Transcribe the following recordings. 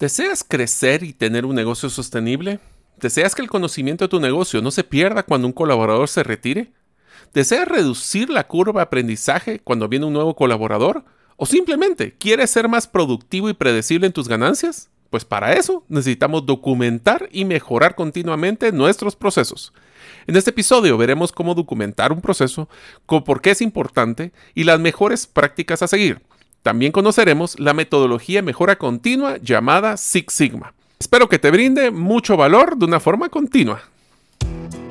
¿Deseas crecer y tener un negocio sostenible? ¿Deseas que el conocimiento de tu negocio no se pierda cuando un colaborador se retire? ¿Deseas reducir la curva de aprendizaje cuando viene un nuevo colaborador? ¿O simplemente quieres ser más productivo y predecible en tus ganancias? Pues para eso necesitamos documentar y mejorar continuamente nuestros procesos. En este episodio veremos cómo documentar un proceso, por qué es importante y las mejores prácticas a seguir. También conoceremos la metodología mejora continua llamada Six Sigma. Espero que te brinde mucho valor de una forma continua.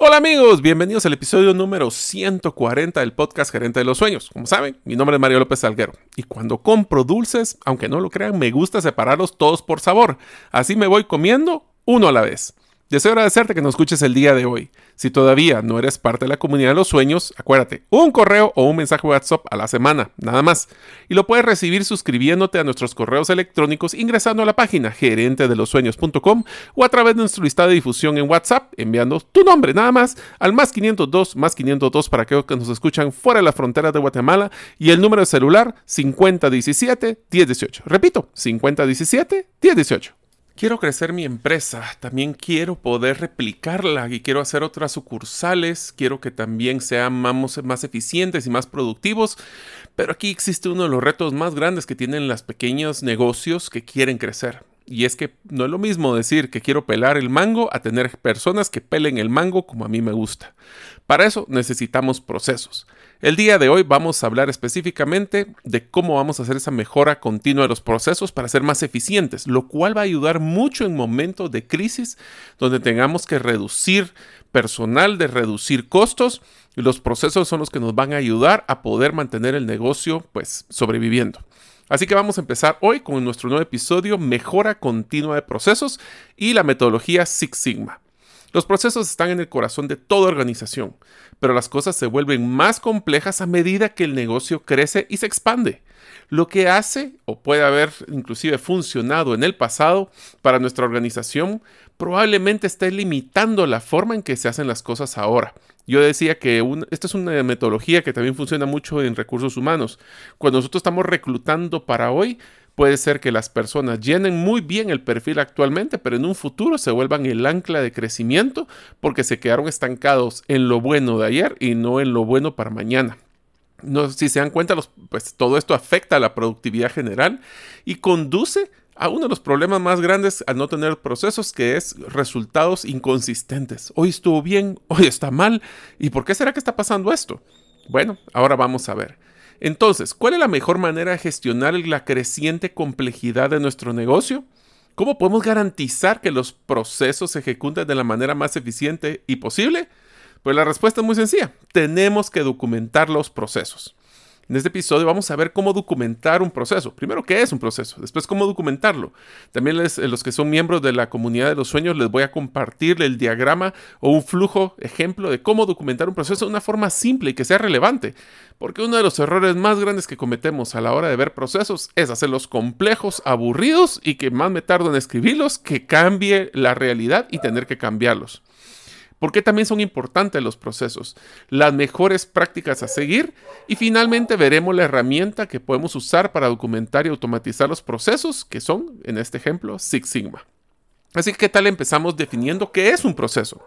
Hola amigos, bienvenidos al episodio número 140 del podcast Gerente de los Sueños. Como saben, mi nombre es Mario López Salguero y cuando compro dulces, aunque no lo crean, me gusta separarlos todos por sabor. Así me voy comiendo uno a la vez. Deseo agradecerte que nos escuches el día de hoy. Si todavía no eres parte de la comunidad de los sueños, acuérdate, un correo o un mensaje WhatsApp a la semana, nada más. Y lo puedes recibir suscribiéndote a nuestros correos electrónicos ingresando a la página gerentedelosueños.com o a través de nuestro listado de difusión en WhatsApp enviando tu nombre nada más al más 502 más 502 para aquellos que nos escuchan fuera de las fronteras de Guatemala y el número de celular 5017 1018. Repito, 5017 1018. Quiero crecer mi empresa, también quiero poder replicarla y quiero hacer otras sucursales, quiero que también seamos más eficientes y más productivos, pero aquí existe uno de los retos más grandes que tienen los pequeños negocios que quieren crecer. Y es que no es lo mismo decir que quiero pelar el mango a tener personas que pelen el mango como a mí me gusta. Para eso necesitamos procesos. El día de hoy vamos a hablar específicamente de cómo vamos a hacer esa mejora continua de los procesos para ser más eficientes, lo cual va a ayudar mucho en momentos de crisis donde tengamos que reducir personal, de reducir costos. Y los procesos son los que nos van a ayudar a poder mantener el negocio pues sobreviviendo. Así que vamos a empezar hoy con nuestro nuevo episodio Mejora continua de procesos y la metodología Six Sigma. Los procesos están en el corazón de toda organización, pero las cosas se vuelven más complejas a medida que el negocio crece y se expande. Lo que hace o puede haber inclusive funcionado en el pasado para nuestra organización probablemente esté limitando la forma en que se hacen las cosas ahora. Yo decía que esta es una metodología que también funciona mucho en recursos humanos. Cuando nosotros estamos reclutando para hoy, puede ser que las personas llenen muy bien el perfil actualmente, pero en un futuro se vuelvan el ancla de crecimiento porque se quedaron estancados en lo bueno de ayer y no en lo bueno para mañana. No, si se dan cuenta, pues todo esto afecta a la productividad general y conduce a uno de los problemas más grandes al no tener procesos, que es resultados inconsistentes. Hoy estuvo bien, hoy está mal. ¿Y por qué será que está pasando esto? Bueno, ahora vamos a ver. Entonces, ¿cuál es la mejor manera de gestionar la creciente complejidad de nuestro negocio? ¿Cómo podemos garantizar que los procesos se ejecuten de la manera más eficiente y posible? Pues la respuesta es muy sencilla. Tenemos que documentar los procesos. En este episodio vamos a ver cómo documentar un proceso. Primero, qué es un proceso, después cómo documentarlo. También eh, los que son miembros de la comunidad de los sueños les voy a compartir el diagrama o un flujo ejemplo de cómo documentar un proceso de una forma simple y que sea relevante. Porque uno de los errores más grandes que cometemos a la hora de ver procesos es hacerlos complejos, aburridos y que más me tardo en escribirlos que cambie la realidad y tener que cambiarlos. ¿Por qué también son importantes los procesos? Las mejores prácticas a seguir y finalmente veremos la herramienta que podemos usar para documentar y automatizar los procesos, que son, en este ejemplo, Six Sigma. Así que, ¿qué tal empezamos definiendo qué es un proceso?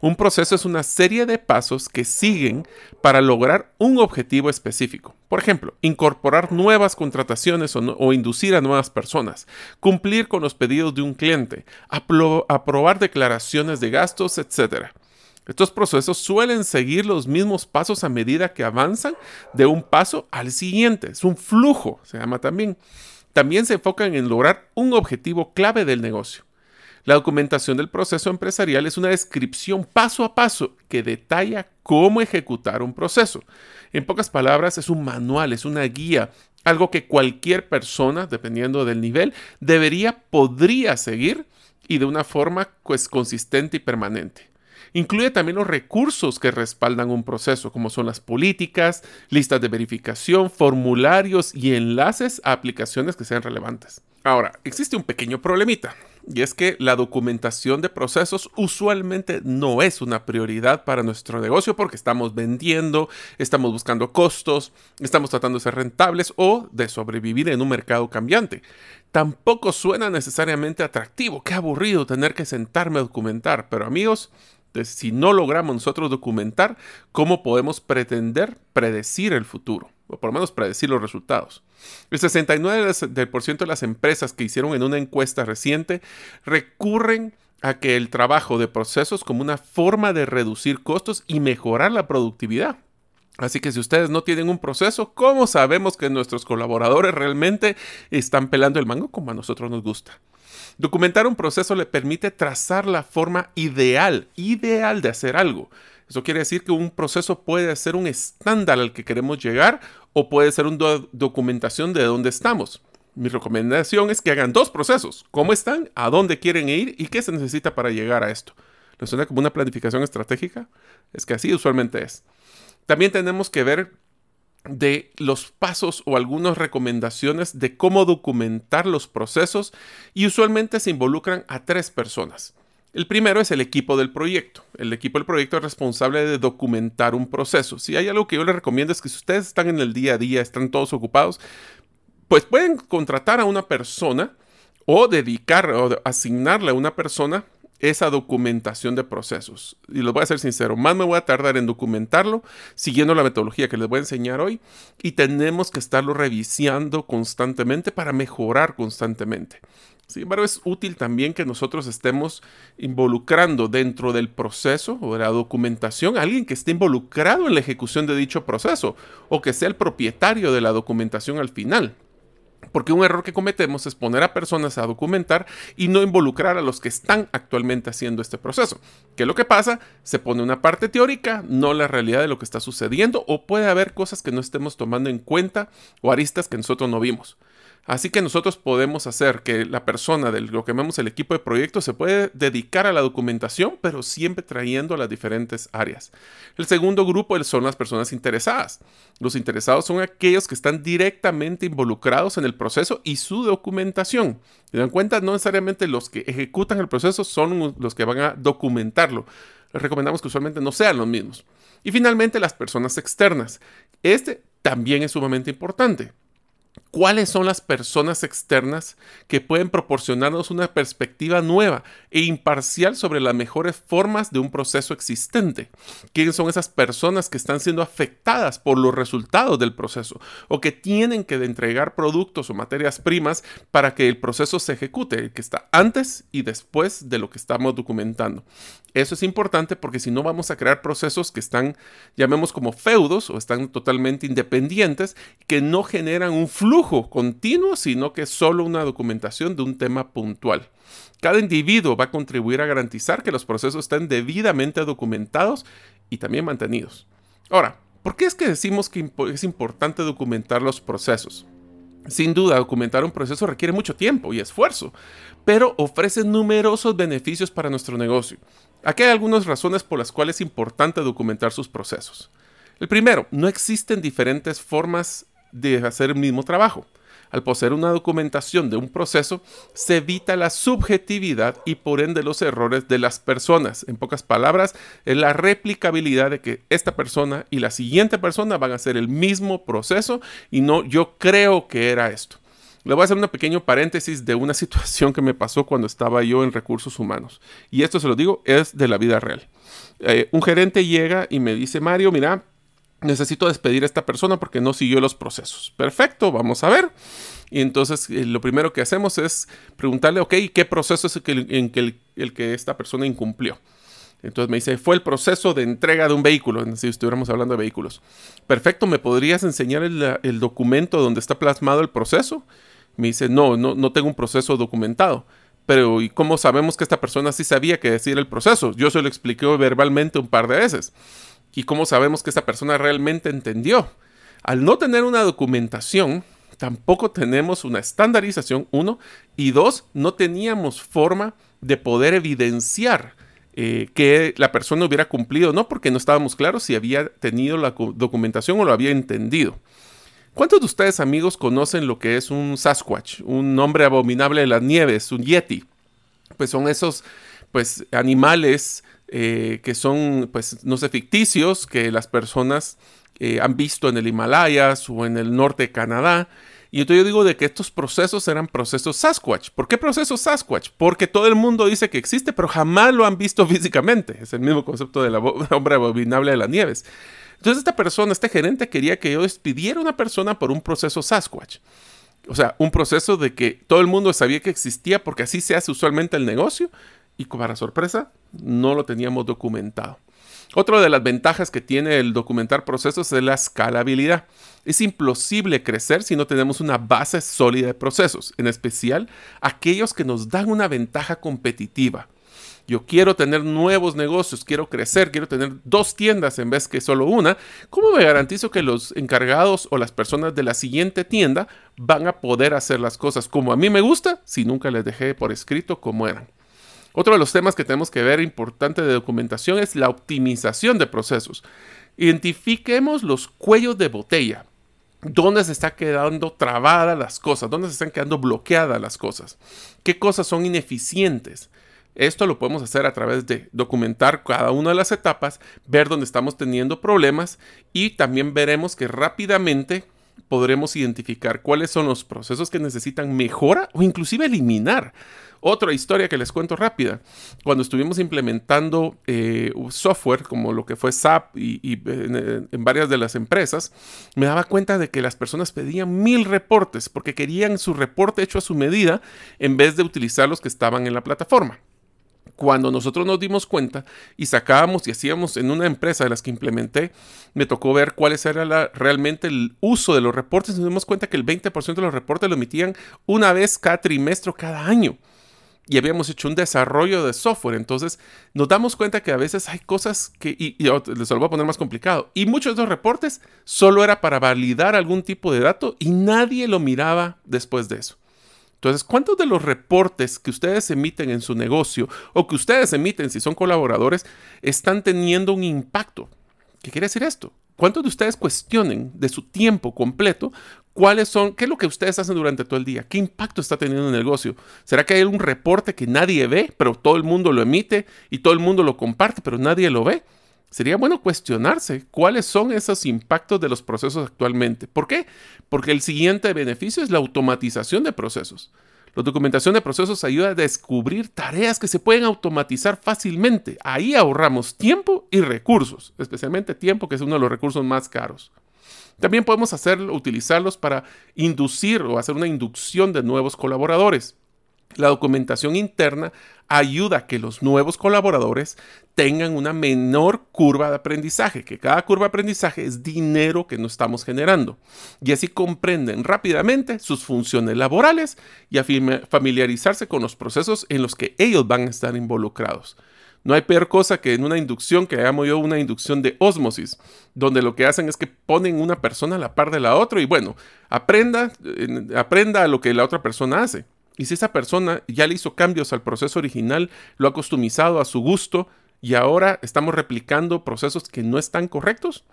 Un proceso es una serie de pasos que siguen para lograr un objetivo específico. Por ejemplo, incorporar nuevas contrataciones o, inducir a nuevas personas, cumplir con los pedidos de un cliente, aprobar declaraciones de gastos, etc. Estos procesos suelen seguir los mismos pasos a medida que avanzan de un paso al siguiente. Es un flujo, se llama también. También se enfocan en lograr un objetivo clave del negocio. La documentación del proceso empresarial es una descripción paso a paso que detalla cómo ejecutar un proceso. En pocas palabras, es un manual, es una guía, algo que cualquier persona, dependiendo del nivel, debería, podría seguir y de una forma pues, consistente y permanente. Incluye también los recursos que respaldan un proceso, como son las políticas, listas de verificación, formularios y enlaces a aplicaciones que sean relevantes. Ahora, existe un pequeño problemita. Y es que la documentación de procesos usualmente no es una prioridad para nuestro negocio porque estamos vendiendo, estamos buscando costos, estamos tratando de ser rentables o de sobrevivir en un mercado cambiante. Tampoco suena necesariamente atractivo. Qué aburrido tener que sentarme a documentar. Pero amigos, si no logramos nosotros documentar, ¿cómo podemos pretender predecir el futuro? O por lo menos predecir los resultados. El 69% de las empresas que hicieron en una encuesta reciente recurren a que el trabajo de procesos como una forma de reducir costos y mejorar la productividad. Así que si ustedes no tienen un proceso, ¿cómo sabemos que nuestros colaboradores realmente están pelando el mango como a nosotros nos gusta? Documentar un proceso le permite trazar la forma ideal, ideal de hacer algo. Eso quiere decir que un proceso puede ser un estándar al que queremos llegar o puede ser una documentación de dónde estamos. Mi recomendación es que hagan dos procesos. ¿Cómo están? ¿A dónde quieren ir? ¿Y qué se necesita para llegar a esto? ¿Les suena como una planificación estratégica? Es que así usualmente es. También tenemos que ver de los pasos o algunas recomendaciones de cómo documentar los procesos y usualmente se involucran a tres personas. El primero es el equipo del proyecto. El equipo del proyecto es responsable de documentar un proceso. Si hay algo que yo les recomiendo es que si ustedes están en el día a día, están todos ocupados, pues pueden contratar a una persona o dedicar o asignarle a una persona esa documentación de procesos. Y les voy a ser sincero, más me voy a tardar en documentarlo siguiendo la metodología que les voy a enseñar hoy y tenemos que estarlo revisando constantemente para mejorar constantemente. Sin embargo, es útil también que nosotros estemos involucrando dentro del proceso o de la documentación a alguien que esté involucrado en la ejecución de dicho proceso o que sea el propietario de la documentación al final. Porque un error que cometemos es poner a personas a documentar y no involucrar a los que están actualmente haciendo este proceso. ¿Qué es lo que pasa? Se pone una parte teórica, no la realidad de lo que está sucediendo, o puede haber cosas que no estemos tomando en cuenta o aristas que nosotros no vimos. Así que nosotros podemos hacer que la persona de lo que llamamos el equipo de proyecto se puede dedicar a la documentación, pero siempre trayendo las diferentes áreas. El segundo grupo son las personas interesadas. Los interesados son aquellos que están directamente involucrados en el proceso y su documentación. Se dan cuenta, no necesariamente los que ejecutan el proceso son los que van a documentarlo. Les recomendamos que usualmente no sean los mismos. Y finalmente las personas externas. Este también es sumamente importante cuáles son las personas externas que pueden proporcionarnos una perspectiva nueva e imparcial sobre las mejores formas de un proceso existente. ¿Quiénes son esas personas que están siendo afectadas por los resultados del proceso o que tienen que entregar productos o materias primas para que el proceso se ejecute, el que está antes y después de lo que estamos documentando? Eso es importante porque si no vamos a crear procesos que están, llamemos como feudos o están totalmente independientes, que no generan un flujo continuo, sino que es solo una documentación de un tema puntual. Cada individuo va a contribuir a garantizar que los procesos estén debidamente documentados y también mantenidos. Ahora, ¿por qué es que decimos que es importante documentar los procesos? Sin duda, documentar un proceso requiere mucho tiempo y esfuerzo, pero ofrece numerosos beneficios para nuestro negocio. Aquí hay algunas razones por las cuales es importante documentar sus procesos. El primero, no existen diferentes formas de hacer el mismo trabajo. Al poseer una documentación de un proceso, se evita la subjetividad y por ende los errores de las personas. En pocas palabras, es la replicabilidad de que esta persona y la siguiente persona van a hacer el mismo proceso y no yo creo que era esto. Le voy a hacer un pequeño paréntesis de una situación que me pasó cuando estaba yo en recursos humanos. Y esto se lo digo, es de la vida real. Eh, un gerente llega y me dice, Mario, mira, necesito despedir a esta persona porque no siguió los procesos. Perfecto, vamos a ver. Y entonces eh, lo primero que hacemos es preguntarle, ok, ¿qué proceso es el en que, el, que esta persona incumplió? Entonces me dice, fue el proceso de entrega de un vehículo, si estuviéramos hablando de vehículos. Perfecto, ¿me podrías enseñar el, el documento donde está plasmado el proceso? Me dice, no, no, no tengo un proceso documentado. Pero ¿y cómo sabemos que esta persona sí sabía que decir el proceso? Yo se lo expliqué verbalmente un par de veces. ¿Y cómo sabemos que esta persona realmente entendió? Al no tener una documentación, tampoco tenemos una estandarización, uno, y dos, no teníamos forma de poder evidenciar eh, que la persona hubiera cumplido, no porque no estábamos claros si había tenido la documentación o lo había entendido. ¿Cuántos de ustedes, amigos, conocen lo que es un Sasquatch, un hombre abominable de las nieves, un Yeti? Pues son esos pues, animales eh, que son, pues, no sé, ficticios, que las personas eh, han visto en el Himalayas o en el norte de Canadá. Y entonces yo digo de que estos procesos eran procesos Sasquatch. ¿Por qué procesos Sasquatch? Porque todo el mundo dice que existe, pero jamás lo han visto físicamente. Es el mismo concepto del hombre abominable de las nieves. Entonces esta persona, este gerente quería que yo despidiera a una persona por un proceso Sasquatch. O sea, un proceso de que todo el mundo sabía que existía porque así se hace usualmente el negocio y para sorpresa no lo teníamos documentado. Otra de las ventajas que tiene el documentar procesos es la escalabilidad. Es imposible crecer si no tenemos una base sólida de procesos, en especial aquellos que nos dan una ventaja competitiva. Yo quiero tener nuevos negocios, quiero crecer, quiero tener dos tiendas en vez que solo una. ¿Cómo me garantizo que los encargados o las personas de la siguiente tienda van a poder hacer las cosas como a mí me gusta si nunca les dejé por escrito como eran? Otro de los temas que tenemos que ver importante de documentación es la optimización de procesos. Identifiquemos los cuellos de botella. ¿Dónde se está quedando trabadas las cosas? ¿Dónde se están quedando bloqueadas las cosas? ¿Qué cosas son ineficientes? Esto lo podemos hacer a través de documentar cada una de las etapas, ver dónde estamos teniendo problemas y también veremos que rápidamente podremos identificar cuáles son los procesos que necesitan mejora o inclusive eliminar. Otra historia que les cuento rápida. Cuando estuvimos implementando eh, software como lo que fue SAP y, en, en, varias de las empresas, me daba cuenta de que las personas pedían mil reportes porque querían su reporte hecho a su medida en vez de utilizar los que estaban en la plataforma cuando nosotros nos dimos cuenta y sacábamos y hacíamos en una empresa de las que implementé, me tocó ver cuáles era realmente el uso de los reportes. Nos dimos cuenta que el 20% de los reportes lo emitían una vez cada trimestre o cada año. Y habíamos hecho un desarrollo de software. Entonces nos damos cuenta que a veces hay cosas que, y, y les lo voy a poner más complicado, y muchos de los reportes solo era para validar algún tipo de dato y nadie lo miraba después de eso. Entonces, ¿cuántos de los reportes que ustedes emiten en su negocio o que ustedes emiten si son colaboradores están teniendo un impacto? ¿Qué quiere decir esto? ¿Cuántos de ustedes cuestionen de su tiempo completo cuáles son, qué es lo que ustedes hacen durante todo el día? ¿Qué impacto está teniendo en el negocio? ¿Será que hay un reporte que nadie ve, pero todo el mundo lo emite y todo el mundo lo comparte, pero nadie lo ve? sería bueno cuestionarse cuáles son esos impactos de los procesos actualmente. ¿Por qué? Porque el siguiente beneficio es la automatización de procesos. La documentación de procesos ayuda a descubrir tareas que se pueden automatizar fácilmente. Ahí ahorramos tiempo y recursos, especialmente tiempo, que es uno de los recursos más caros. También podemos hacerlo, utilizarlos para inducir o hacer una inducción de nuevos colaboradores. La documentación interna ayuda a que los nuevos colaboradores tengan una menor curva de aprendizaje, que cada curva de aprendizaje es dinero que no estamos generando. Y así comprenden rápidamente sus funciones laborales y a familiarizarse con los procesos en los que ellos van a estar involucrados. No hay peor cosa que en una inducción, que llamo yo una inducción de osmosis, donde lo que hacen es que ponen una persona a la par de la otra y bueno, aprenda, aprenda lo que la otra persona hace. Y si esa persona ya le hizo cambios al proceso original, lo ha customizado a su gusto y ahora estamos replicando procesos que no están correctos,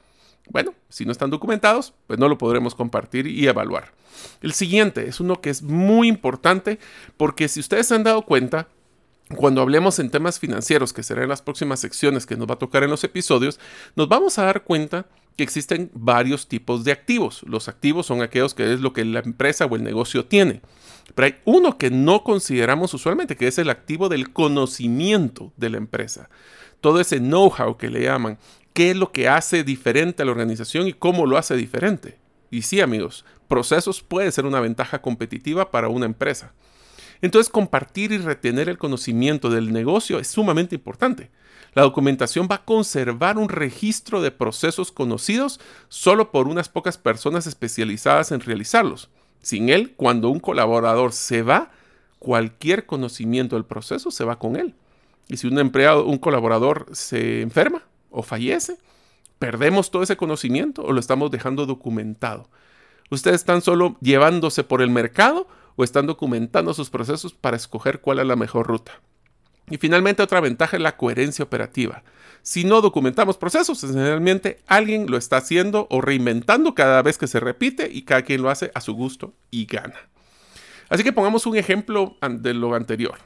Bueno, si no están documentados, pues no lo podremos compartir y evaluar. El siguiente es uno que es muy importante porque si ustedes se han dado cuenta, cuando hablemos en temas financieros, que serán las próximas secciones que nos va a tocar en los episodios, nos vamos a dar cuenta que existen varios tipos de activos. Los activos son aquellos que es lo que la empresa o el negocio tiene. Pero hay uno que no consideramos usualmente, que es el activo del conocimiento de la empresa. Todo ese know-how que le llaman, qué es lo que hace diferente a la organización y cómo lo hace diferente. Y sí, amigos, procesos puede ser una ventaja competitiva para una empresa. Entonces, compartir y retener el conocimiento del negocio es sumamente importante. La documentación va a conservar un registro de procesos conocidos solo por unas pocas personas especializadas en realizarlos. Sin él, cuando un colaborador se va, cualquier conocimiento del proceso se va con él. Y si un empleado, un colaborador se enferma o fallece, perdemos todo ese conocimiento o lo estamos dejando documentado. Ustedes están solo llevándose por el mercado o están documentando sus procesos para escoger cuál es la mejor ruta. Y finalmente otra ventaja es la coherencia operativa. Si no documentamos procesos, generalmente alguien lo está haciendo o reinventando cada vez que se repite y cada quien lo hace a su gusto y gana. Así que pongamos un ejemplo de lo anterior.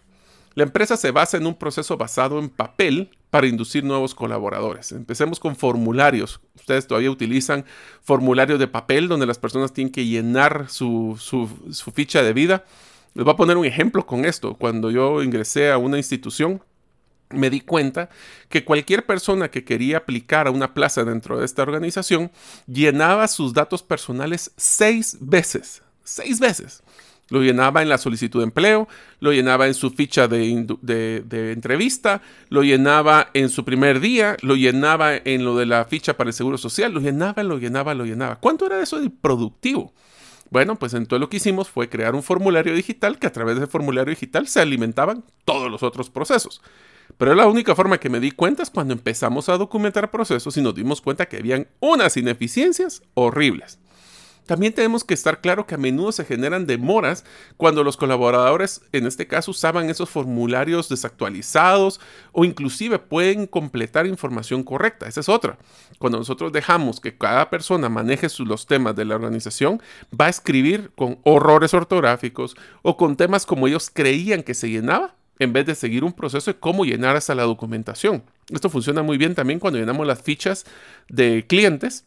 La empresa se basa en un proceso basado en papel para inducir nuevos colaboradores. Empecemos con formularios. Ustedes todavía utilizan formularios de papel donde las personas tienen que llenar su, ficha de vida. Les voy a poner un ejemplo con esto. Cuando yo ingresé a una institución, me di cuenta que cualquier persona que quería aplicar a una plaza dentro de esta organización llenaba sus datos personales seis veces. Seis veces. Lo llenaba en la solicitud de empleo, lo llenaba en su ficha de, entrevista, lo llenaba en su primer día, lo llenaba en lo de la ficha para el seguro social, lo llenaba, lo llenaba, lo llenaba. ¿Cuánto era eso de productivo? Bueno, pues entonces lo que hicimos fue crear un formulario digital que a través de formulario digital se alimentaban todos los otros procesos. Pero la única forma que me di cuenta es cuando empezamos a documentar procesos y nos dimos cuenta que habían unas ineficiencias horribles. También tenemos que estar claro que a menudo se generan demoras cuando los colaboradores, en este caso, usaban esos formularios desactualizados o inclusive pueden completar información correcta. Esa es otra. Cuando nosotros dejamos que cada persona maneje los temas de la organización, va a escribir con horrores ortográficos o con temas como ellos creían que se llenaba en vez de seguir un proceso de cómo llenar hasta la documentación. Esto funciona muy bien también cuando llenamos las fichas de clientes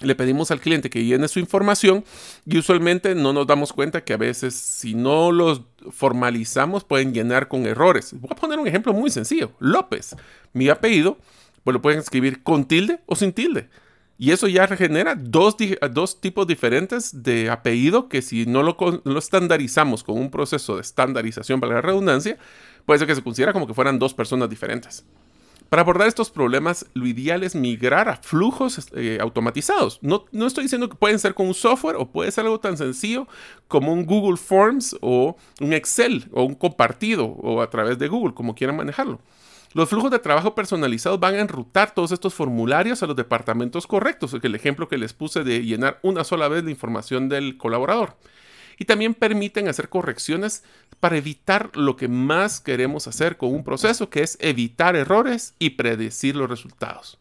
le pedimos al cliente que llene su información y usualmente no nos damos cuenta que a veces si no los formalizamos pueden llenar con errores. Voy a poner un ejemplo muy sencillo. López, mi apellido, pues lo pueden escribir con tilde o sin tilde. Y eso ya genera dos, dos tipos diferentes de apellido que si no lo, lo estandarizamos con un proceso de estandarización para la redundancia, puede ser que se considera como que fueran dos personas diferentes. Para abordar estos problemas, lo ideal es migrar a flujos eh, automatizados. No, no, estoy diciendo que pueden ser con un software o puede ser algo tan sencillo como un Google Forms o un Excel o un compartido o a través de Google, como quieran manejarlo. Los flujos de trabajo personalizados van a enrutar todos estos formularios a los departamentos correctos, el ejemplo que les puse de llenar una sola vez la información del colaborador y también permiten hacer correcciones para evitar lo que más queremos hacer con un proceso, que es evitar errores y predecir los resultados.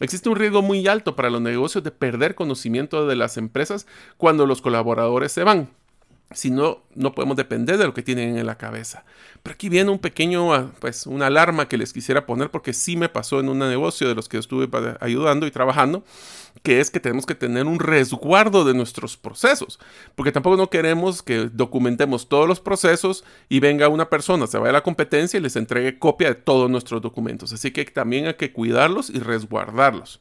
Existe un riesgo muy alto para los negocios de perder conocimiento de las empresas cuando los colaboradores se van. Si no, no podemos depender de lo que tienen en la cabeza. Pero aquí viene un pequeño, ah, pues, una alarma que les quisiera poner porque sí me pasó en un negocio de los que estuve ayudando y trabajando, que es que tenemos que tener un resguardo de nuestros procesos, porque tampoco no queremos que documentemos todos los procesos y venga una persona, se vaya a la competencia y les entregue copia de todos nuestros documentos. Así que también hay que cuidarlos y resguardarlos.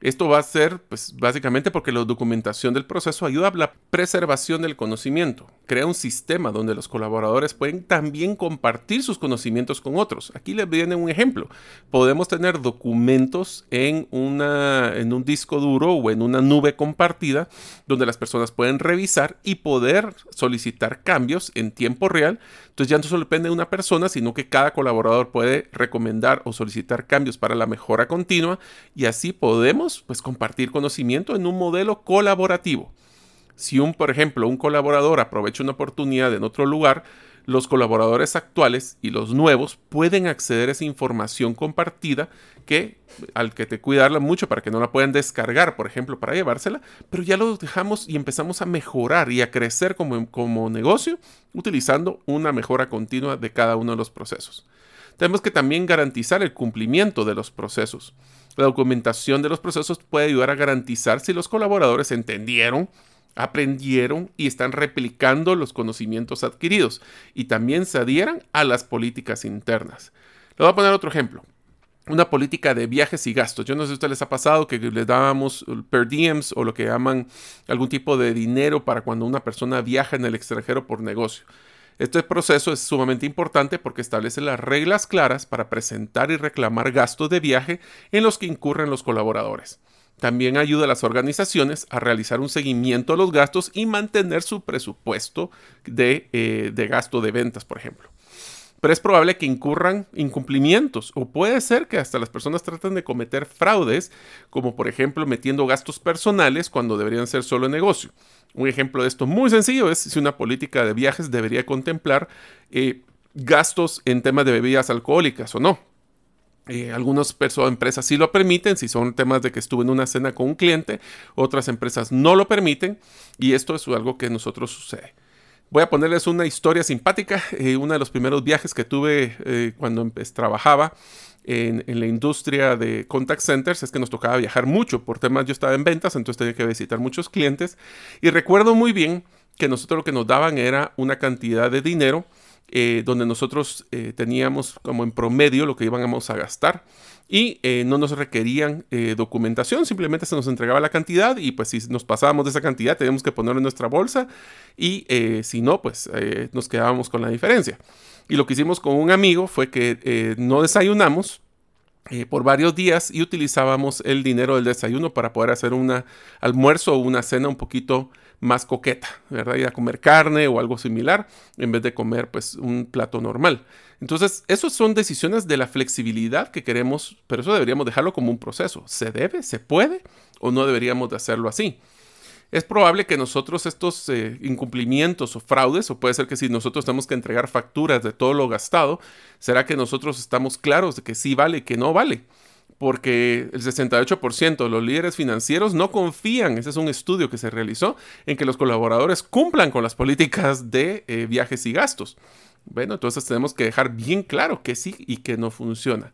Esto va a ser, pues, básicamente porque la documentación del proceso ayuda a la preservación del conocimiento. Crea un sistema donde los colaboradores pueden también compartir sus conocimientos con otros. Aquí les viene un ejemplo. Podemos tener documentos en, una, en un disco duro o en una nube compartida donde las personas pueden revisar y poder solicitar cambios en tiempo real. Entonces ya no solo depende de una persona, sino que cada colaborador puede recomendar o solicitar cambios para la mejora continua y así podemos pues compartir conocimiento en un modelo colaborativo. Si un, por ejemplo, un colaborador aprovecha una oportunidad en otro lugar, los colaboradores actuales y los nuevos pueden acceder a esa información compartida que al que te cuidarla mucho para que no la puedan descargar, por ejemplo, para llevársela, pero ya lo dejamos y empezamos a mejorar y a crecer como, como negocio utilizando una mejora continua de cada uno de los procesos. Tenemos que también garantizar el cumplimiento de los procesos. La documentación de los procesos puede ayudar a garantizar si los colaboradores entendieron, aprendieron y están replicando los conocimientos adquiridos y también se adhieran a las políticas internas. Le voy a poner otro ejemplo. Una política de viajes y gastos. Yo no sé si a ustedes les ha pasado que les dábamos per diems o lo que llaman algún tipo de dinero para cuando una persona viaja en el extranjero por negocio. Este proceso es sumamente importante porque establece las reglas claras para presentar y reclamar gastos de viaje en los que incurren los colaboradores. También ayuda a las organizaciones a realizar un seguimiento a los gastos y mantener su presupuesto de, eh, de gasto de ventas, por ejemplo pero es probable que incurran incumplimientos o puede ser que hasta las personas traten de cometer fraudes, como por ejemplo metiendo gastos personales cuando deberían ser solo negocio. Un ejemplo de esto muy sencillo es si una política de viajes debería contemplar eh, gastos en temas de bebidas alcohólicas o no. Eh, algunas empresas sí lo permiten, si son temas de que estuve en una cena con un cliente, otras empresas no lo permiten y esto es algo que a nosotros sucede. Voy a ponerles una historia simpática. Eh, uno de los primeros viajes que tuve eh, cuando trabajaba en, la industria de contact centers es que nos tocaba viajar mucho por temas. Yo estaba en ventas, entonces tenía que visitar muchos clientes. Y recuerdo muy bien que nosotros lo que nos daban era una cantidad de dinero eh, donde nosotros teníamos como en promedio lo que íbamos a gastar y eh, no nos requerían eh, documentación, simplemente se nos entregaba la cantidad y pues si nos pasábamos de esa cantidad teníamos que ponerlo en nuestra bolsa y eh, si no pues nos quedábamos con la diferencia. Y lo que hicimos con un amigo fue que no desayunamos por varios días y utilizábamos el dinero del desayuno para poder hacer un almuerzo o una cena un poquito más coqueta, ¿verdad? Ir a comer carne o algo similar en vez de comer pues un plato normal. Entonces, esas son decisiones de la flexibilidad que queremos, pero eso deberíamos dejarlo como un proceso. ¿Se debe? ¿Se puede? ¿O no deberíamos de hacerlo así? Es probable que nosotros estos eh, incumplimientos o fraudes, o puede ser que si nosotros tenemos que entregar facturas de todo lo gastado, será que nosotros estamos claros de que sí vale y que no vale porque el 68% de los líderes financieros no confían, ese es un estudio que se realizó, en que los colaboradores cumplan con las políticas de eh, viajes y gastos. Bueno, entonces tenemos que dejar bien claro que sí y que no funciona.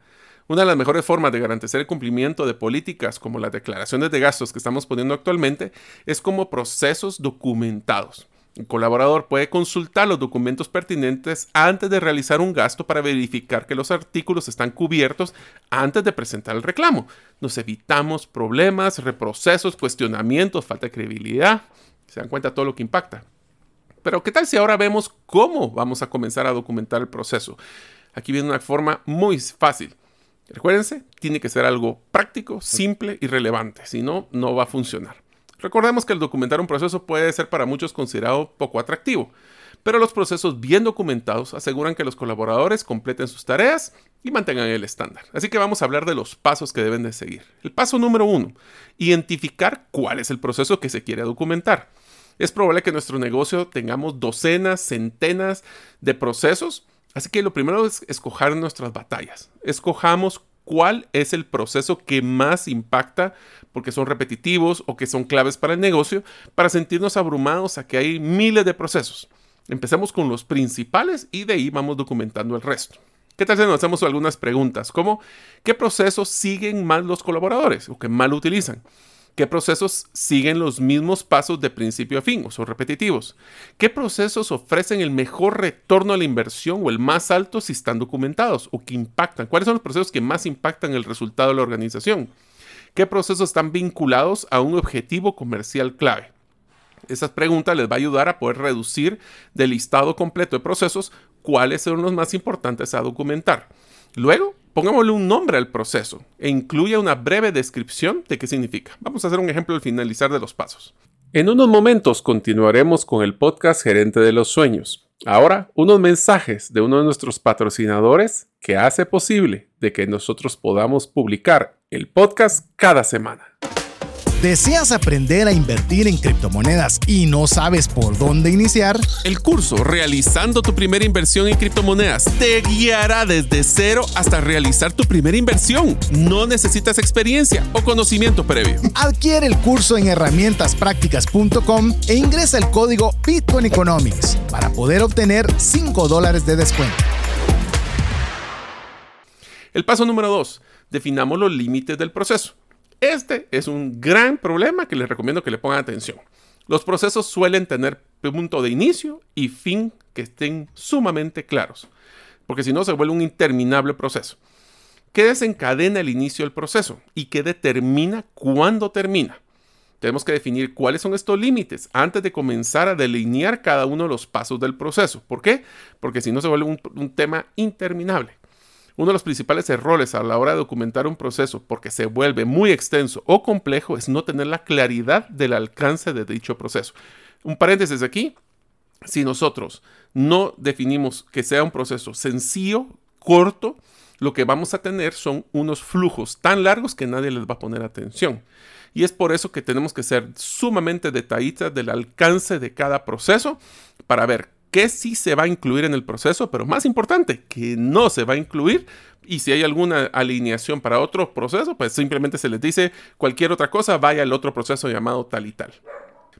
Una de las mejores formas de garantizar el cumplimiento de políticas como las declaraciones de gastos que estamos poniendo actualmente es como procesos documentados. El colaborador puede consultar los documentos pertinentes antes de realizar un gasto para verificar que los artículos están cubiertos antes de presentar el reclamo. Nos evitamos problemas, reprocesos, cuestionamientos, falta de credibilidad. Se dan cuenta todo lo que impacta. Pero ¿qué tal si ahora vemos cómo vamos a comenzar a documentar el proceso? Aquí viene una forma muy fácil. Recuérdense, tiene que ser algo práctico, simple y relevante, si no, no va a funcionar. Recordemos que el documentar un proceso puede ser para muchos considerado poco atractivo, pero los procesos bien documentados aseguran que los colaboradores completen sus tareas y mantengan el estándar. Así que vamos a hablar de los pasos que deben de seguir. El paso número uno, identificar cuál es el proceso que se quiere documentar. Es probable que en nuestro negocio tengamos docenas, centenas de procesos, así que lo primero es escoger nuestras batallas. Escojamos cuál es el proceso que más impacta porque son repetitivos o que son claves para el negocio para sentirnos abrumados a que hay miles de procesos. Empecemos con los principales y de ahí vamos documentando el resto. ¿Qué tal si nos hacemos algunas preguntas como qué procesos siguen mal los colaboradores o que mal utilizan? ¿Qué procesos siguen los mismos pasos de principio a fin o son repetitivos? ¿Qué procesos ofrecen el mejor retorno a la inversión o el más alto si están documentados o que impactan? ¿Cuáles son los procesos que más impactan el resultado de la organización? ¿Qué procesos están vinculados a un objetivo comercial clave? Esas preguntas les va a ayudar a poder reducir del listado completo de procesos cuáles son los más importantes a documentar. Luego, pongámosle un nombre al proceso e incluya una breve descripción de qué significa. Vamos a hacer un ejemplo al finalizar de los pasos. En unos momentos continuaremos con el podcast Gerente de los Sueños. Ahora, unos mensajes de uno de nuestros patrocinadores que hace posible de que nosotros podamos publicar el podcast cada semana. ¿Deseas aprender a invertir en criptomonedas y no sabes por dónde iniciar? El curso Realizando tu primera inversión en criptomonedas te guiará desde cero hasta realizar tu primera inversión. No necesitas experiencia o conocimiento previo. Adquiere el curso en herramientasprácticas.com e ingresa el código Bitcoin Economics para poder obtener 5 dólares de descuento. El paso número 2. Definamos los límites del proceso. Este es un gran problema que les recomiendo que le pongan atención. Los procesos suelen tener punto de inicio y fin que estén sumamente claros, porque si no se vuelve un interminable proceso. ¿Qué desencadena el inicio del proceso y qué determina cuándo termina? Tenemos que definir cuáles son estos límites antes de comenzar a delinear cada uno de los pasos del proceso. ¿Por qué? Porque si no se vuelve un, un tema interminable. Uno de los principales errores a la hora de documentar un proceso porque se vuelve muy extenso o complejo es no tener la claridad del alcance de dicho proceso. Un paréntesis aquí, si nosotros no definimos que sea un proceso sencillo, corto, lo que vamos a tener son unos flujos tan largos que nadie les va a poner atención. Y es por eso que tenemos que ser sumamente detallistas del alcance de cada proceso para ver que sí se va a incluir en el proceso, pero más importante, que no se va a incluir. Y si hay alguna alineación para otro proceso, pues simplemente se les dice cualquier otra cosa, vaya al otro proceso llamado tal y tal.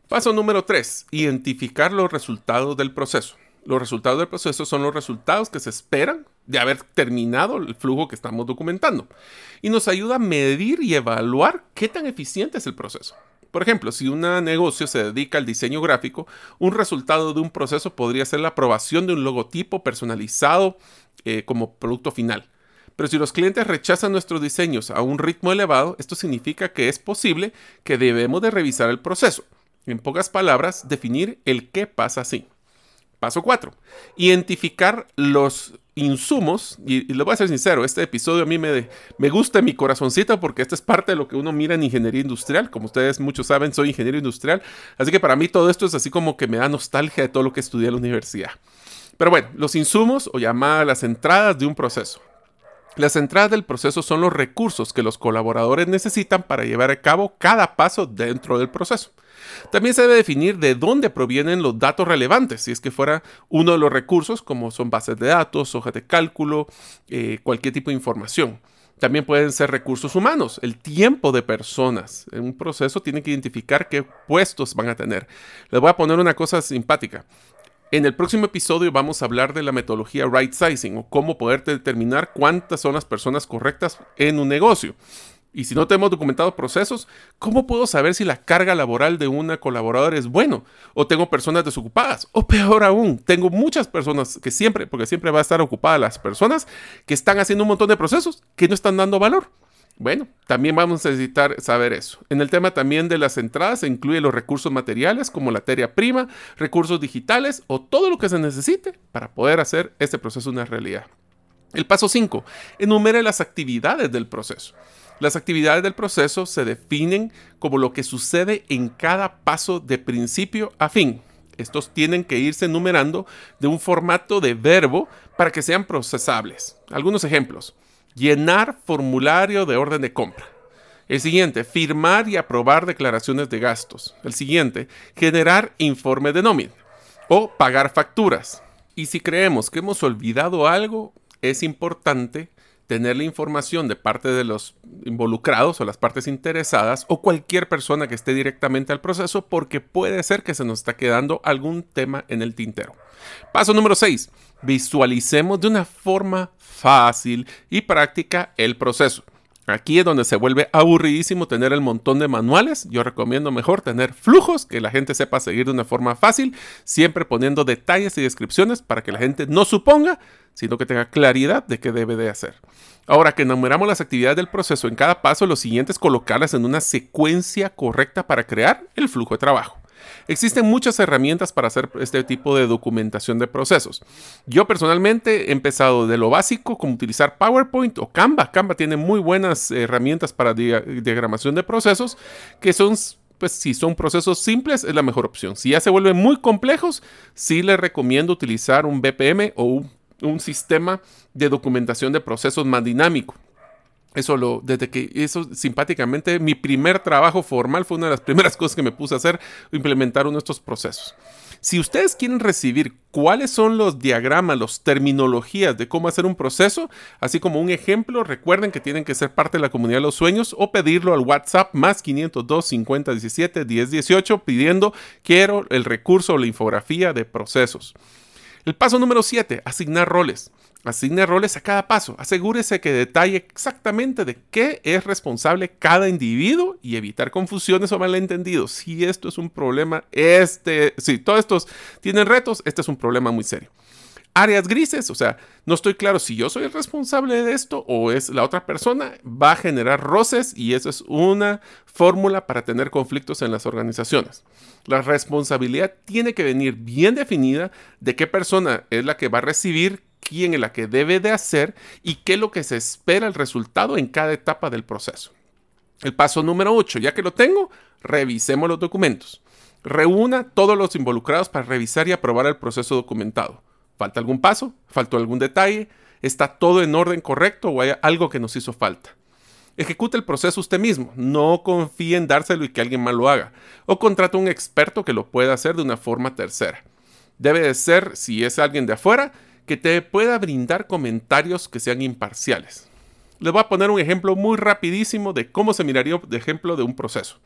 Paso número 3. Identificar los resultados del proceso. Los resultados del proceso son los resultados que se esperan de haber terminado el flujo que estamos documentando. Y nos ayuda a medir y evaluar qué tan eficiente es el proceso. Por ejemplo, si un negocio se dedica al diseño gráfico, un resultado de un proceso podría ser la aprobación de un logotipo personalizado eh, como producto final. Pero si los clientes rechazan nuestros diseños a un ritmo elevado, esto significa que es posible que debemos de revisar el proceso. En pocas palabras, definir el qué pasa así. Paso 4. Identificar los insumos, y, lo voy a ser sincero, este episodio a mí me, me gusta en mi corazoncito porque esta es parte de lo que uno mira en ingeniería industrial. Como ustedes muchos saben, soy ingeniero industrial, así que para mí todo esto es así como que me da nostalgia de todo lo que estudié en la universidad. Pero bueno, los insumos o llamadas las entradas de un proceso. Las entradas del proceso son los recursos que los colaboradores necesitan para llevar a cabo cada paso dentro del proceso. También se debe definir de dónde provienen los datos relevantes, si es que fuera uno de los recursos, como son bases de datos, hojas de cálculo, eh, cualquier tipo de información. También pueden ser recursos humanos, el tiempo de personas. En un proceso tienen que identificar qué puestos van a tener. Les voy a poner una cosa simpática. En el próximo episodio vamos a hablar de la metodología right sizing o cómo poder determinar cuántas son las personas correctas en un negocio. Y si no tenemos documentados procesos, ¿cómo puedo saber si la carga laboral de una colaboradora es bueno? ¿O tengo personas desocupadas? O peor aún, tengo muchas personas que siempre, porque siempre va a estar ocupada las personas que están haciendo un montón de procesos que no están dando valor. Bueno, también vamos a necesitar saber eso. En el tema también de las entradas se incluye los recursos materiales como la materia prima, recursos digitales o todo lo que se necesite para poder hacer este proceso una realidad. El paso 5. Enumere las actividades del proceso. Las actividades del proceso se definen como lo que sucede en cada paso de principio a fin. Estos tienen que irse enumerando de un formato de verbo para que sean procesables. Algunos ejemplos. Llenar formulario de orden de compra. El siguiente, firmar y aprobar declaraciones de gastos. El siguiente, generar informe de nómina o pagar facturas. Y si creemos que hemos olvidado algo, es importante tener la información de parte de los involucrados o las partes interesadas o cualquier persona que esté directamente al proceso porque puede ser que se nos está quedando algún tema en el tintero. Paso número 6. Visualicemos de una forma fácil y práctica el proceso. Aquí es donde se vuelve aburridísimo tener el montón de manuales. Yo recomiendo mejor tener flujos que la gente sepa seguir de una forma fácil, siempre poniendo detalles y descripciones para que la gente no suponga, sino que tenga claridad de qué debe de hacer. Ahora que enumeramos las actividades del proceso en cada paso, lo siguiente es colocarlas en una secuencia correcta para crear el flujo de trabajo. Existen muchas herramientas para hacer este tipo de documentación de procesos. Yo personalmente he empezado de lo básico, como utilizar PowerPoint o Canva. Canva tiene muy buenas herramientas para diagramación de procesos que son pues si son procesos simples es la mejor opción. Si ya se vuelven muy complejos, sí les recomiendo utilizar un BPM o un, un sistema de documentación de procesos más dinámico. Eso lo, desde que, eso simpáticamente, mi primer trabajo formal fue una de las primeras cosas que me puse a hacer, implementar uno de estos procesos. Si ustedes quieren recibir cuáles son los diagramas, las terminologías de cómo hacer un proceso, así como un ejemplo, recuerden que tienen que ser parte de la comunidad de los sueños o pedirlo al WhatsApp más 502 50 17 10 18 pidiendo quiero el recurso o la infografía de procesos. El paso número 7, asignar roles. Asigne roles a cada paso. Asegúrese que detalle exactamente de qué es responsable cada individuo y evitar confusiones o malentendidos. Si esto es un problema, este, si todos estos tienen retos, este es un problema muy serio. Áreas grises, o sea, no estoy claro si yo soy el responsable de esto o es la otra persona, va a generar roces y eso es una fórmula para tener conflictos en las organizaciones. La responsabilidad tiene que venir bien definida de qué persona es la que va a recibir quién es la que debe de hacer y qué es lo que se espera el resultado en cada etapa del proceso. El paso número 8, ya que lo tengo, revisemos los documentos. Reúna todos los involucrados para revisar y aprobar el proceso documentado. ¿Falta algún paso? ¿Faltó algún detalle? ¿Está todo en orden correcto o hay algo que nos hizo falta? Ejecute el proceso usted mismo, no confíe en dárselo y que alguien más lo haga, o contrate a un experto que lo pueda hacer de una forma tercera. Debe de ser, si es alguien de afuera, que te pueda brindar comentarios que sean imparciales. Les voy a poner un ejemplo muy rapidísimo de cómo se miraría de ejemplo de un proceso.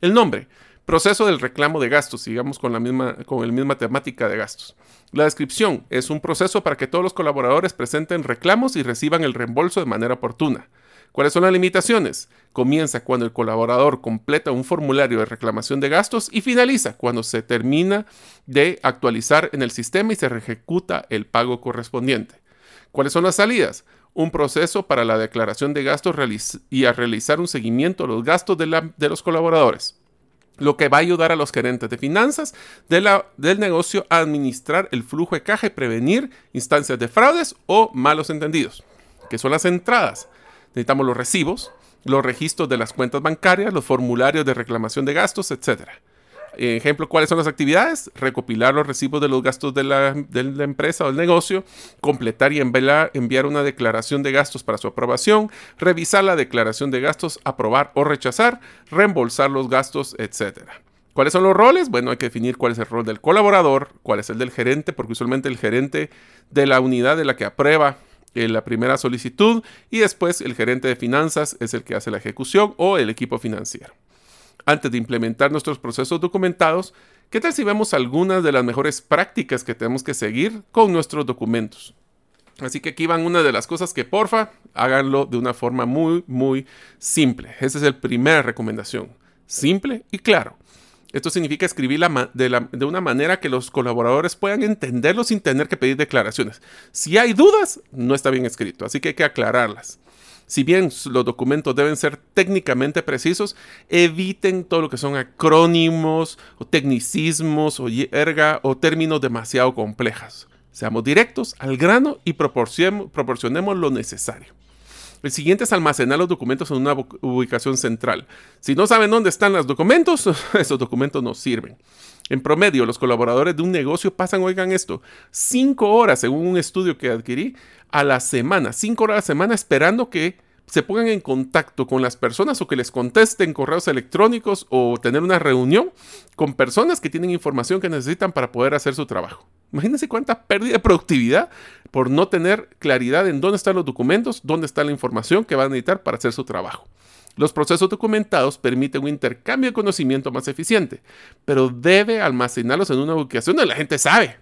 El nombre, proceso del reclamo de gastos, sigamos con la misma, con la misma temática de gastos. La descripción es un proceso para que todos los colaboradores presenten reclamos y reciban el reembolso de manera oportuna. ¿Cuáles son las limitaciones? Comienza cuando el colaborador completa un formulario de reclamación de gastos y finaliza cuando se termina de actualizar en el sistema y se ejecuta el pago correspondiente. ¿Cuáles son las salidas? Un proceso para la declaración de gastos y a realizar un seguimiento de los gastos de, los colaboradores lo que va a ayudar a los gerentes de finanzas del negocio a administrar el flujo de caja y prevenir instancias de fraudes o malos entendidos. ¿Qué son las entradas? Necesitamos los recibos, los registros de las cuentas bancarias, los formularios de reclamación de gastos, etc. Ejemplo, ¿cuáles son las actividades? Recopilar los recibos de los gastos de la, empresa o del negocio, completar y enviar una declaración de gastos para su aprobación, revisar la declaración de gastos, aprobar o rechazar, reembolsar los gastos, etc. ¿Cuáles son los roles? Bueno, hay que definir cuál es el rol del colaborador, cuál es el del gerente, porque usualmente el gerente de la unidad de la que aprueba la primera solicitud y después el gerente de finanzas es el que hace la ejecución o el equipo financiero. Antes de implementar nuestros procesos documentados, ¿qué tal si vemos algunas de las mejores prácticas que tenemos que seguir con nuestros documentos? Así que aquí van una de las cosas que porfa, háganlo de una forma muy, muy simple. Esa es la primera recomendación. Simple y claro. Esto significa escribir de, una manera que los colaboradores puedan entenderlo sin tener que pedir declaraciones. Si hay dudas, no está bien escrito, así que hay que aclararlas. Si bien los documentos deben ser técnicamente precisos, eviten todo lo que son acrónimos o tecnicismos o yerga o términos demasiado complejos. Seamos directos, al grano y proporcionemos lo necesario. El siguiente es almacenar los documentos en una ubicación central. Si no saben dónde están los documentos, esos documentos no sirven. En promedio, los colaboradores de un negocio pasan, oigan esto, cinco horas, según un estudio que adquirí, a la semana, cinco horas a la semana esperando que se pongan en contacto con las personas o que les contesten correos electrónicos o tener una reunión con personas que tienen información que necesitan para poder hacer su trabajo. Imagínense cuánta pérdida de productividad por no tener claridad en dónde están los documentos, dónde está la información que van a necesitar para hacer su trabajo. Los procesos documentados permiten un intercambio de conocimiento más eficiente, pero debe almacenarlos en una ubicación donde la gente sabe,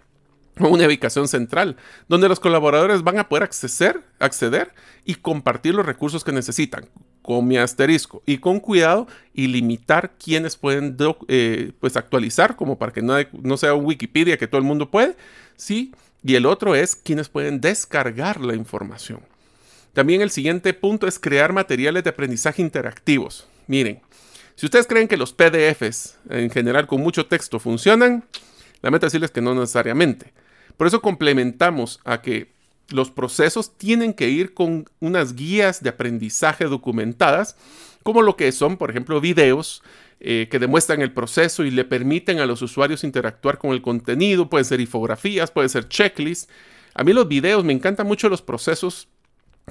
una ubicación central, donde los colaboradores van a poder acceder, acceder y compartir los recursos que necesitan, con mi asterisco, y con cuidado y limitar quienes pueden eh, pues actualizar, como para que no, sea Wikipedia que todo el mundo puede, sí, y el otro es quienes pueden descargar la información. También el siguiente punto es crear materiales de aprendizaje interactivos. Miren, si ustedes creen que los PDFs en general con mucho texto funcionan, lamento decirles que no necesariamente. Por eso complementamos a que los procesos tienen que ir con unas guías de aprendizaje documentadas, como lo que son, por ejemplo, videos eh, que demuestran el proceso y le permiten a los usuarios interactuar con el contenido. Pueden ser infografías, pueden ser checklists. A mí los videos, me encantan mucho los procesos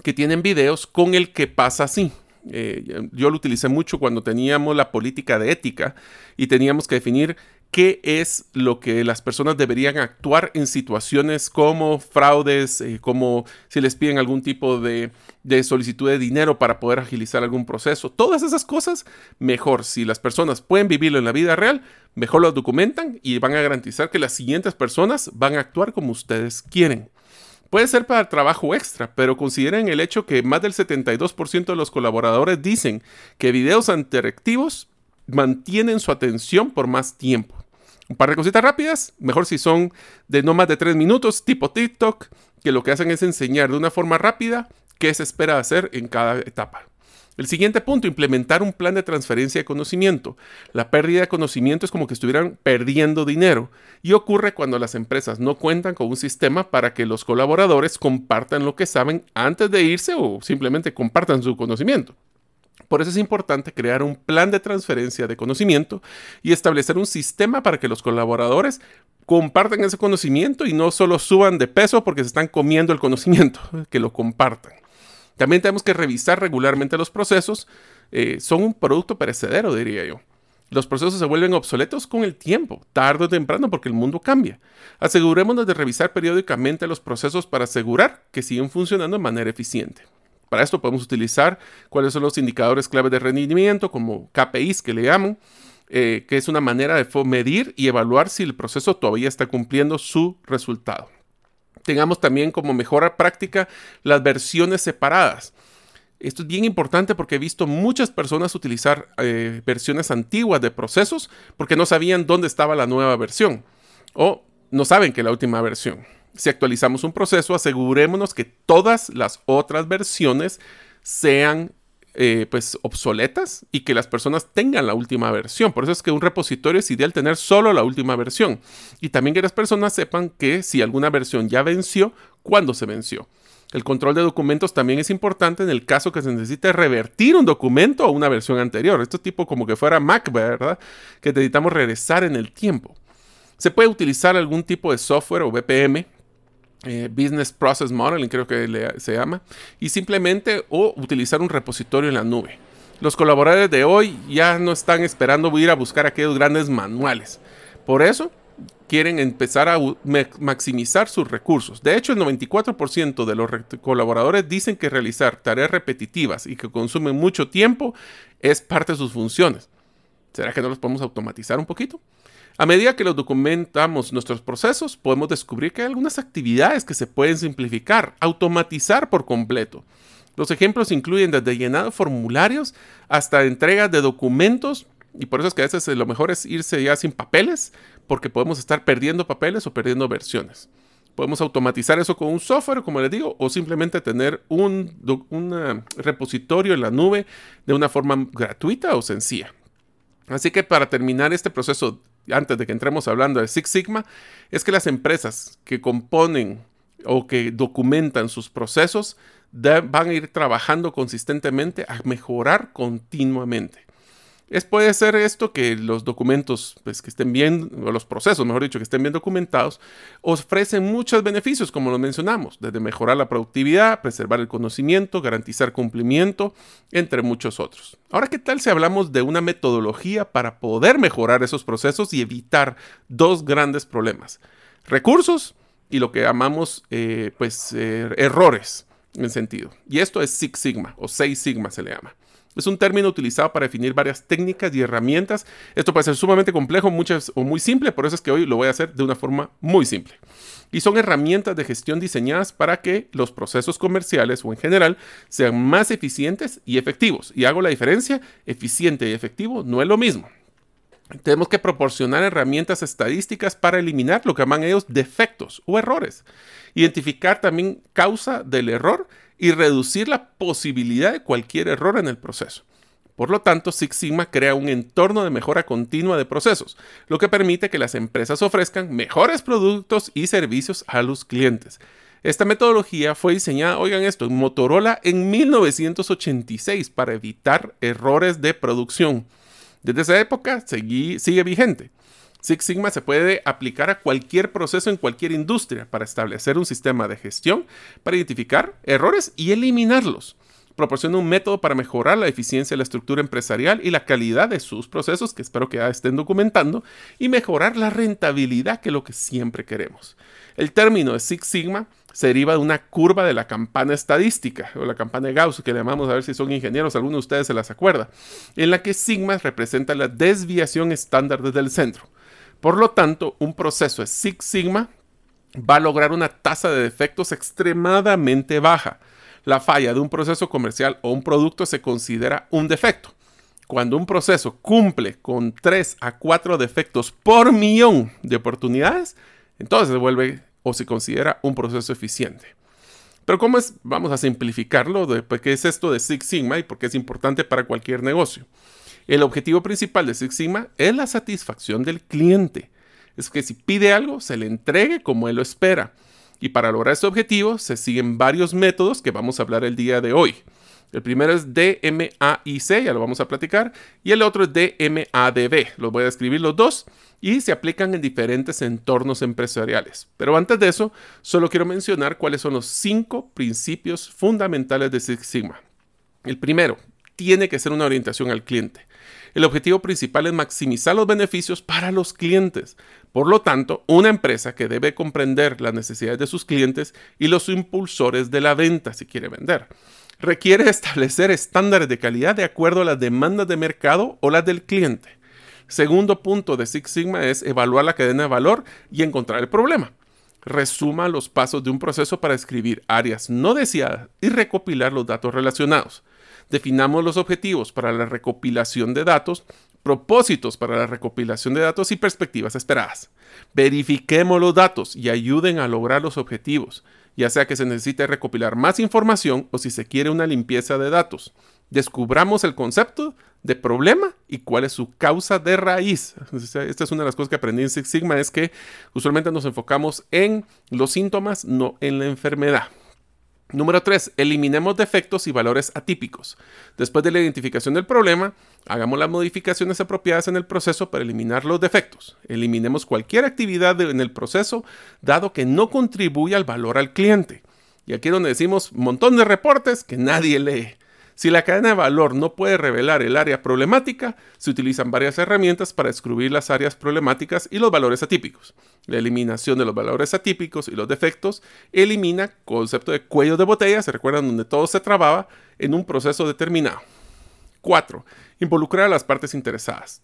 que tienen videos con el que pasa así. Eh, yo lo utilicé mucho cuando teníamos la política de ética y teníamos que definir qué es lo que las personas deberían actuar en situaciones como fraudes, eh, como si les piden algún tipo de, solicitud de dinero para poder agilizar algún proceso. Todas esas cosas, mejor. Si las personas pueden vivirlo en la vida real, mejor lo documentan y van a garantizar que las siguientes personas van a actuar como ustedes quieren. Puede ser para trabajo extra, pero consideren el hecho que más del 72% de los colaboradores dicen que videos interactivos mantienen su atención por más tiempo. Un par de cositas rápidas, mejor si son de no más de 3 minutos, tipo TikTok, que lo que hacen es enseñar de una forma rápida qué se espera hacer en cada etapa. El siguiente punto, implementar un plan de transferencia de conocimiento. La pérdida de conocimiento es como que estuvieran perdiendo dinero y ocurre cuando las empresas no cuentan con un sistema para que los colaboradores compartan lo que saben antes de irse o simplemente compartan su conocimiento. Por eso es importante crear un plan de transferencia de conocimiento y establecer un sistema para que los colaboradores compartan ese conocimiento y no solo suban de peso porque se están comiendo el conocimiento, que lo compartan. También tenemos que revisar regularmente los procesos. Eh, son un producto perecedero, diría yo. Los procesos se vuelven obsoletos con el tiempo, tarde o temprano, porque el mundo cambia. Asegurémonos de revisar periódicamente los procesos para asegurar que siguen funcionando de manera eficiente. Para esto podemos utilizar cuáles son los indicadores clave de rendimiento, como KPIs que le llaman, eh, que es una manera de medir y evaluar si el proceso todavía está cumpliendo su resultado tengamos también como mejora práctica las versiones separadas. Esto es bien importante porque he visto muchas personas utilizar eh, versiones antiguas de procesos porque no sabían dónde estaba la nueva versión o no saben que la última versión. Si actualizamos un proceso, asegurémonos que todas las otras versiones sean eh, pues obsoletas y que las personas tengan la última versión. Por eso es que un repositorio es ideal tener solo la última versión. Y también que las personas sepan que si alguna versión ya venció, cuándo se venció. El control de documentos también es importante en el caso que se necesite revertir un documento a una versión anterior. Esto es tipo como que fuera Mac, ¿verdad? Que necesitamos regresar en el tiempo. Se puede utilizar algún tipo de software o BPM eh, Business Process Modeling, creo que se llama, y simplemente o utilizar un repositorio en la nube. Los colaboradores de hoy ya no están esperando ir a buscar aquellos grandes manuales. Por eso quieren empezar a maximizar sus recursos. De hecho, el 94% de los colaboradores dicen que realizar tareas repetitivas y que consumen mucho tiempo es parte de sus funciones. ¿Será que no los podemos automatizar un poquito? A medida que los documentamos nuestros procesos, podemos descubrir que hay algunas actividades que se pueden simplificar, automatizar por completo. Los ejemplos incluyen desde llenado de formularios hasta entrega de documentos y por eso es que a veces lo mejor es irse ya sin papeles porque podemos estar perdiendo papeles o perdiendo versiones. Podemos automatizar eso con un software, como les digo, o simplemente tener un, un repositorio en la nube de una forma gratuita o sencilla. Así que para terminar este proceso antes de que entremos hablando de Six Sigma, es que las empresas que componen o que documentan sus procesos van a ir trabajando consistentemente a mejorar continuamente. Es, puede ser esto que los documentos pues, que estén bien, o los procesos, mejor dicho, que estén bien documentados, ofrecen muchos beneficios, como lo mencionamos, desde mejorar la productividad, preservar el conocimiento, garantizar cumplimiento, entre muchos otros. Ahora, ¿qué tal si hablamos de una metodología para poder mejorar esos procesos y evitar dos grandes problemas? Recursos y lo que llamamos eh, pues, eh, errores en sentido. Y esto es Six Sigma o Seis Sigma se le llama. Es un término utilizado para definir varias técnicas y herramientas. Esto puede ser sumamente complejo muchas, o muy simple, por eso es que hoy lo voy a hacer de una forma muy simple. Y son herramientas de gestión diseñadas para que los procesos comerciales o en general sean más eficientes y efectivos. Y hago la diferencia, eficiente y efectivo no es lo mismo. Tenemos que proporcionar herramientas estadísticas para eliminar lo que llaman ellos defectos o errores. Identificar también causa del error y reducir la posibilidad de cualquier error en el proceso. Por lo tanto, Six Sigma crea un entorno de mejora continua de procesos, lo que permite que las empresas ofrezcan mejores productos y servicios a los clientes. Esta metodología fue diseñada, oigan esto, en Motorola en 1986 para evitar errores de producción. Desde esa época sigue vigente. Six Sigma se puede aplicar a cualquier proceso en cualquier industria para establecer un sistema de gestión, para identificar errores y eliminarlos. Proporciona un método para mejorar la eficiencia de la estructura empresarial y la calidad de sus procesos, que espero que ya estén documentando, y mejorar la rentabilidad, que es lo que siempre queremos. El término de Six Sigma se deriva de una curva de la campana estadística, o la campana de Gauss, que llamamos a ver si son ingenieros, alguno de ustedes se las acuerda, en la que sigma representa la desviación estándar desde el centro. Por lo tanto, un proceso de Six Sigma va a lograr una tasa de defectos extremadamente baja. La falla de un proceso comercial o un producto se considera un defecto. Cuando un proceso cumple con 3 a 4 defectos por millón de oportunidades, entonces se vuelve o se considera un proceso eficiente. Pero ¿cómo es? Vamos a simplificarlo de pues, qué es esto de Six Sigma y por qué es importante para cualquier negocio. El objetivo principal de Six Sigma es la satisfacción del cliente. Es que si pide algo, se le entregue como él lo espera. Y para lograr este objetivo se siguen varios métodos que vamos a hablar el día de hoy. El primero es DMAIC, ya lo vamos a platicar, y el otro es DMADB. Los voy a describir los dos y se aplican en diferentes entornos empresariales. Pero antes de eso, solo quiero mencionar cuáles son los cinco principios fundamentales de Six Sigma. El primero, tiene que ser una orientación al cliente. El objetivo principal es maximizar los beneficios para los clientes. Por lo tanto, una empresa que debe comprender las necesidades de sus clientes y los impulsores de la venta si quiere vender requiere establecer estándares de calidad de acuerdo a las demandas de mercado o las del cliente. Segundo punto de Six Sigma es evaluar la cadena de valor y encontrar el problema. Resuma los pasos de un proceso para escribir áreas no deseadas y recopilar los datos relacionados. Definamos los objetivos para la recopilación de datos, propósitos para la recopilación de datos y perspectivas esperadas. Verifiquemos los datos y ayuden a lograr los objetivos ya sea que se necesite recopilar más información o si se quiere una limpieza de datos. Descubramos el concepto de problema y cuál es su causa de raíz. Esta es una de las cosas que aprendí en Six Sigma, es que usualmente nos enfocamos en los síntomas, no en la enfermedad. Número 3. Eliminemos defectos y valores atípicos. Después de la identificación del problema, hagamos las modificaciones apropiadas en el proceso para eliminar los defectos. Eliminemos cualquier actividad en el proceso dado que no contribuye al valor al cliente. Y aquí es donde decimos montón de reportes que nadie lee. Si la cadena de valor no puede revelar el área problemática, se utilizan varias herramientas para descubrir las áreas problemáticas y los valores atípicos. La eliminación de los valores atípicos y los defectos elimina el concepto de cuello de botella, se recuerdan donde todo se trababa en un proceso determinado. 4. Involucrar a las partes interesadas.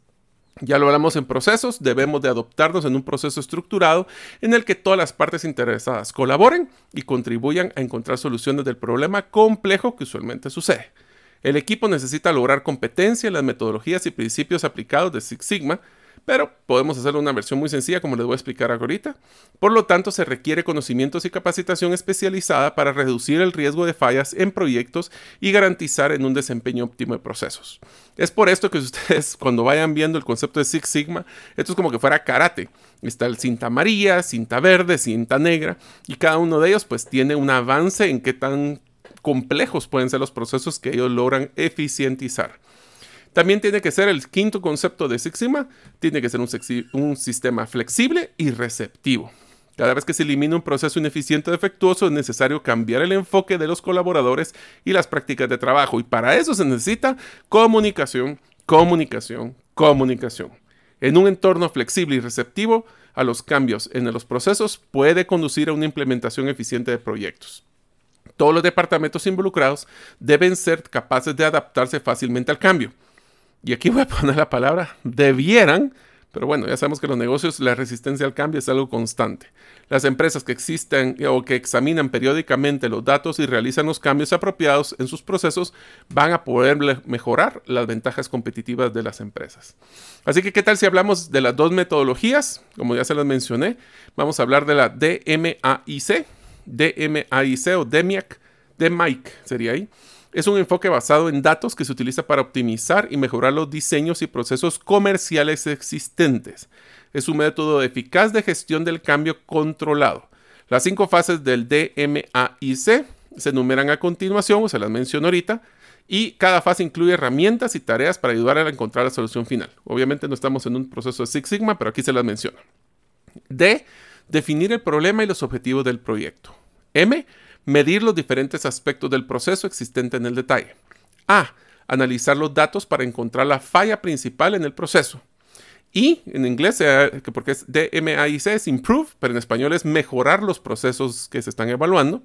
Ya lo hablamos en procesos, debemos de adoptarnos en un proceso estructurado en el que todas las partes interesadas colaboren y contribuyan a encontrar soluciones del problema complejo que usualmente sucede. El equipo necesita lograr competencia en las metodologías y principios aplicados de Six Sigma, pero podemos hacer una versión muy sencilla como les voy a explicar ahorita. Por lo tanto, se requiere conocimientos y capacitación especializada para reducir el riesgo de fallas en proyectos y garantizar en un desempeño óptimo de procesos. Es por esto que ustedes cuando vayan viendo el concepto de Six Sigma, esto es como que fuera karate. Está el cinta amarilla, cinta verde, cinta negra y cada uno de ellos pues tiene un avance en qué tan complejos pueden ser los procesos que ellos logran eficientizar. También tiene que ser el quinto concepto de Six Sigma, tiene que ser un, un sistema flexible y receptivo. Cada vez que se elimina un proceso ineficiente o defectuoso es necesario cambiar el enfoque de los colaboradores y las prácticas de trabajo. Y para eso se necesita comunicación, comunicación, comunicación. En un entorno flexible y receptivo a los cambios en los procesos puede conducir a una implementación eficiente de proyectos. Todos los departamentos involucrados deben ser capaces de adaptarse fácilmente al cambio. Y aquí voy a poner la palabra debieran, pero bueno, ya sabemos que los negocios, la resistencia al cambio es algo constante. Las empresas que existen o que examinan periódicamente los datos y realizan los cambios apropiados en sus procesos van a poder mejorar las ventajas competitivas de las empresas. Así que, ¿qué tal si hablamos de las dos metodologías? Como ya se las mencioné, vamos a hablar de la DMAIC, DMAIC o DEMIAC, DMAIC sería ahí. Es un enfoque basado en datos que se utiliza para optimizar y mejorar los diseños y procesos comerciales existentes. Es un método eficaz de gestión del cambio controlado. Las cinco fases del DMAIC se enumeran a continuación, o se las menciono ahorita, Y cada fase incluye herramientas y tareas para ayudar a encontrar la solución final. Obviamente no estamos en un proceso de Six Sigma, pero aquí se las menciono. D. Definir el problema y los objetivos del proyecto. M. Medir los diferentes aspectos del proceso existente en el detalle. A. Analizar los datos para encontrar la falla principal en el proceso. Y en inglés, porque es DMAIC, es improve, pero en español es mejorar los procesos que se están evaluando.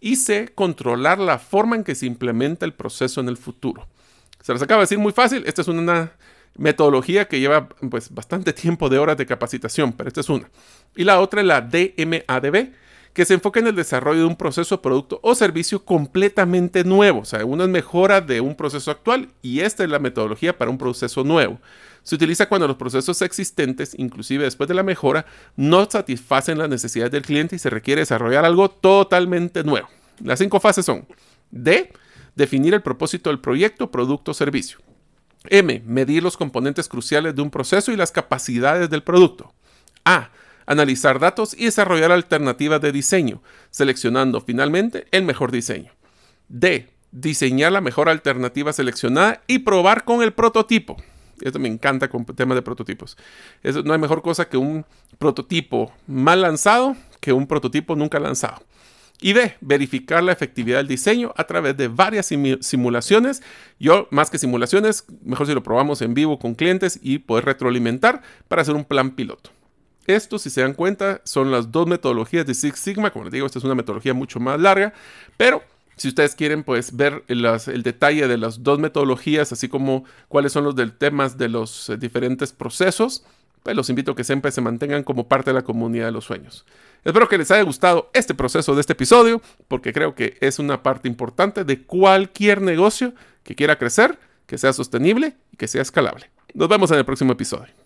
Y C, controlar la forma en que se implementa el proceso en el futuro. Se les acaba de decir muy fácil. Esta es una metodología que lleva pues, bastante tiempo de horas de capacitación, pero esta es una. Y la otra es la DMADB, que se enfoca en el desarrollo de un proceso, producto o servicio completamente nuevo. O sea, una mejora de un proceso actual y esta es la metodología para un proceso nuevo. Se utiliza cuando los procesos existentes, inclusive después de la mejora, no satisfacen las necesidades del cliente y se requiere desarrollar algo totalmente nuevo. Las cinco fases son D. Definir el propósito del proyecto, producto o servicio. M. Medir los componentes cruciales de un proceso y las capacidades del producto. A analizar datos y desarrollar alternativas de diseño, seleccionando finalmente el mejor diseño. D. Diseñar la mejor alternativa seleccionada y probar con el prototipo. Esto me encanta con temas de prototipos. No hay mejor cosa que un prototipo mal lanzado que un prototipo nunca lanzado. Y D, verificar la efectividad del diseño a través de varias simulaciones. Yo, más que simulaciones, mejor si lo probamos en vivo con clientes y poder retroalimentar para hacer un plan piloto. Esto, si se dan cuenta, son las dos metodologías de Six Sigma. Como les digo, esta es una metodología mucho más larga, pero si ustedes quieren pues ver el detalle de las dos metodologías, así como cuáles son los temas de los eh, diferentes procesos, pues los invito a que siempre se mantengan como parte de la comunidad de los sueños. Espero que les haya gustado este proceso de este episodio, porque creo que es una parte importante de cualquier negocio que quiera crecer, que sea sostenible y que sea escalable. Nos vemos en el próximo episodio.